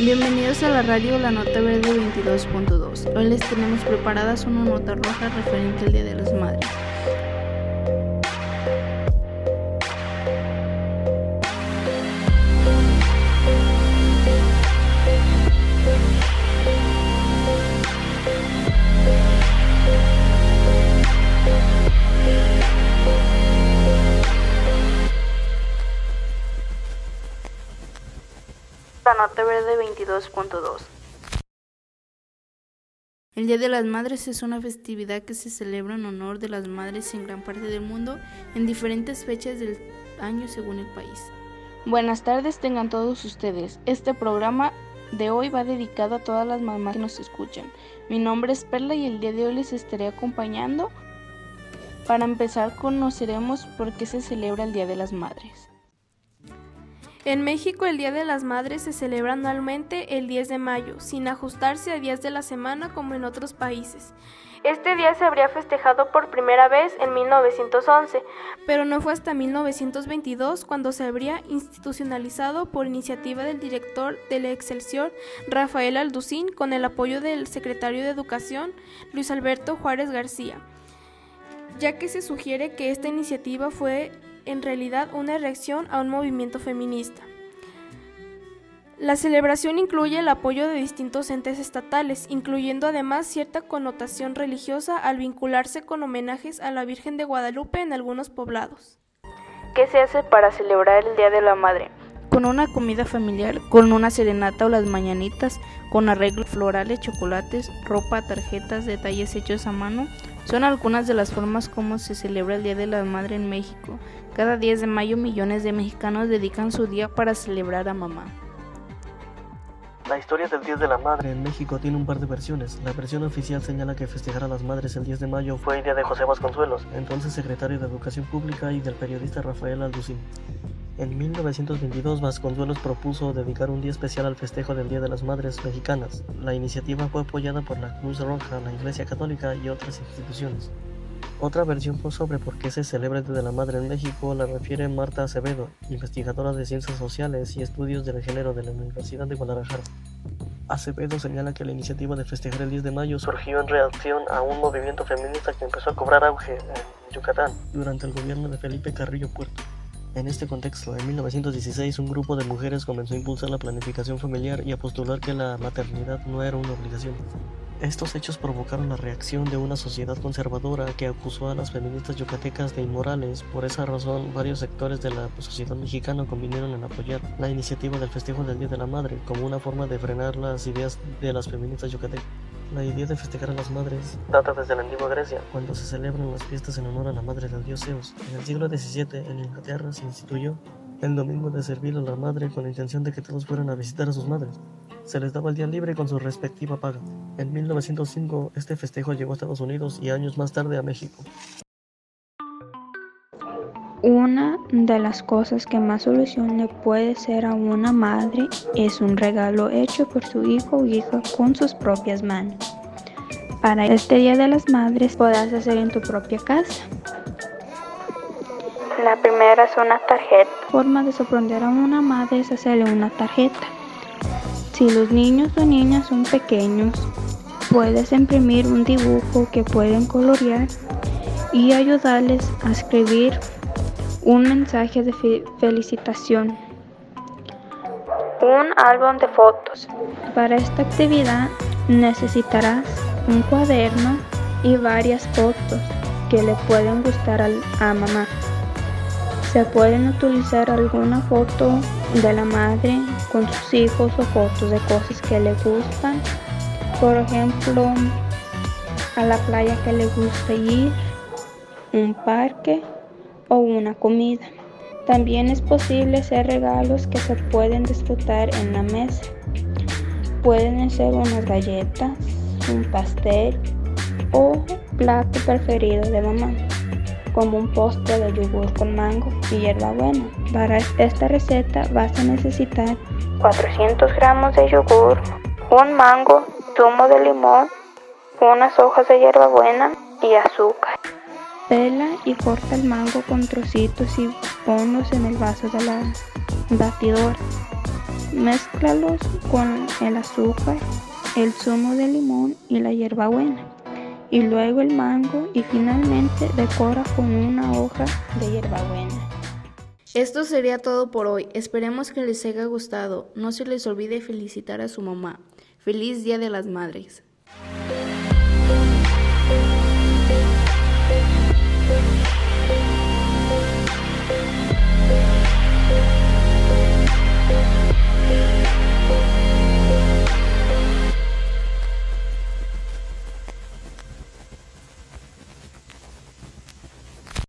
Bienvenidos a la radio La Nota Verde 22.2. Hoy les tenemos preparadas una nota roja referente al Día de las Madres. La Nota Verde 22.2 El Día de las Madres es una festividad que se celebra en honor de las madres en gran parte del mundo en diferentes fechas del año según el país. Buenas tardes tengan todos ustedes. Este programa de hoy va dedicado a todas las mamás que nos escuchan. Mi nombre es Perla y el día de hoy les estaré acompañando. Para empezar conoceremos por qué se celebra el Día de las Madres. En México el Día de las Madres se celebra anualmente el 10 de mayo, sin ajustarse a días de la semana como en otros países. Este día se habría festejado por primera vez en 1911, pero no fue hasta 1922 cuando se habría institucionalizado por iniciativa del director del Excelsior, Rafael Alducín, con el apoyo del secretario de Educación, Luis Alberto Juárez García, ya que se sugiere que esta iniciativa fue en realidad una reacción a un movimiento feminista. La celebración incluye el apoyo de distintos entes estatales, incluyendo además cierta connotación religiosa al vincularse con homenajes a la Virgen de Guadalupe en algunos poblados. ¿Qué se hace para celebrar el Día de la Madre? Con una comida familiar, con una serenata o las mañanitas, con arreglos florales, chocolates, ropa, tarjetas, detalles hechos a mano, son algunas de las formas como se celebra el Día de la Madre en México. Cada 10 de mayo millones de mexicanos dedican su día para celebrar a mamá. La historia del Día de la Madre en México tiene un par de versiones. La versión oficial señala que festejar a las madres el 10 de mayo fue idea de José Vasconcelos, entonces secretario de Educación Pública, y del periodista Rafael Alducín. En 1922 Vasconcelos propuso dedicar un día especial al festejo del Día de las Madres Mexicanas. La iniciativa fue apoyada por la Cruz Roja, la Iglesia Católica y otras instituciones. Otra versión sobre por qué se celebra el Día de la Madre en México la refiere Marta Acevedo, investigadora de Ciencias Sociales y Estudios del Género de la Universidad de Guadalajara. Acevedo señala que la iniciativa de festejar el 10 de mayo surgió en reacción a un movimiento feminista que empezó a cobrar auge en Yucatán durante el gobierno de Felipe Carrillo Puerto. En este contexto, en 1916 un grupo de mujeres comenzó a impulsar la planificación familiar y a postular que la maternidad no era una obligación. Estos hechos provocaron la reacción de una sociedad conservadora que acusó a las feministas yucatecas de inmorales. Por esa razón, varios sectores de la sociedad mexicana convinieron en apoyar la iniciativa del festejo del Día de la Madre como una forma de frenar las ideas de las feministas yucatecas. La idea de festejar a las madres data desde la antigua Grecia, cuando se celebran las fiestas en honor a la madre del dios Zeus. En el siglo XVII, en Inglaterra, se instituyó el domingo de servir a la madre con la intención de que todos fueran a visitar a sus madres se les daba el día libre con su respectiva paga. En 1905 este festejo llegó a Estados Unidos y años más tarde a México. Una de las cosas que más solución le puede ser a una madre es un regalo hecho por su hijo o hija con sus propias manos. Para este Día de las Madres podrás hacer en tu propia casa. La primera es una tarjeta. Forma de sorprender a una madre es hacerle una tarjeta. Si los niños o niñas son pequeños, puedes imprimir un dibujo que pueden colorear y ayudarles a escribir un mensaje de felicitación. Un álbum de fotos. Para esta actividad necesitarás un cuaderno y varias fotos que le pueden gustar a mamá. Se pueden utilizar alguna foto de la madre con sus hijos o fotos de cosas que le gustan. Por ejemplo, a la playa que le gusta ir, un parque o una comida. También es posible hacer regalos que se pueden disfrutar en la mesa. Pueden ser unas galletas, un pastel o plato preferido de mamá como un postre de yogur con mango y hierbabuena. Para esta receta vas a necesitar 400 gramos de yogur, un mango, zumo de limón, unas hojas de hierbabuena y azúcar. Pela y corta el mango con trocitos y ponlos en el vaso de la batidora. Mézclalos con el azúcar, el zumo de limón y la hierbabuena. Y luego el mango y finalmente decora con una hoja de hierbabuena. Esto sería todo por hoy. Esperemos que les haya gustado. No se les olvide felicitar a su mamá. Feliz Día de las Madres.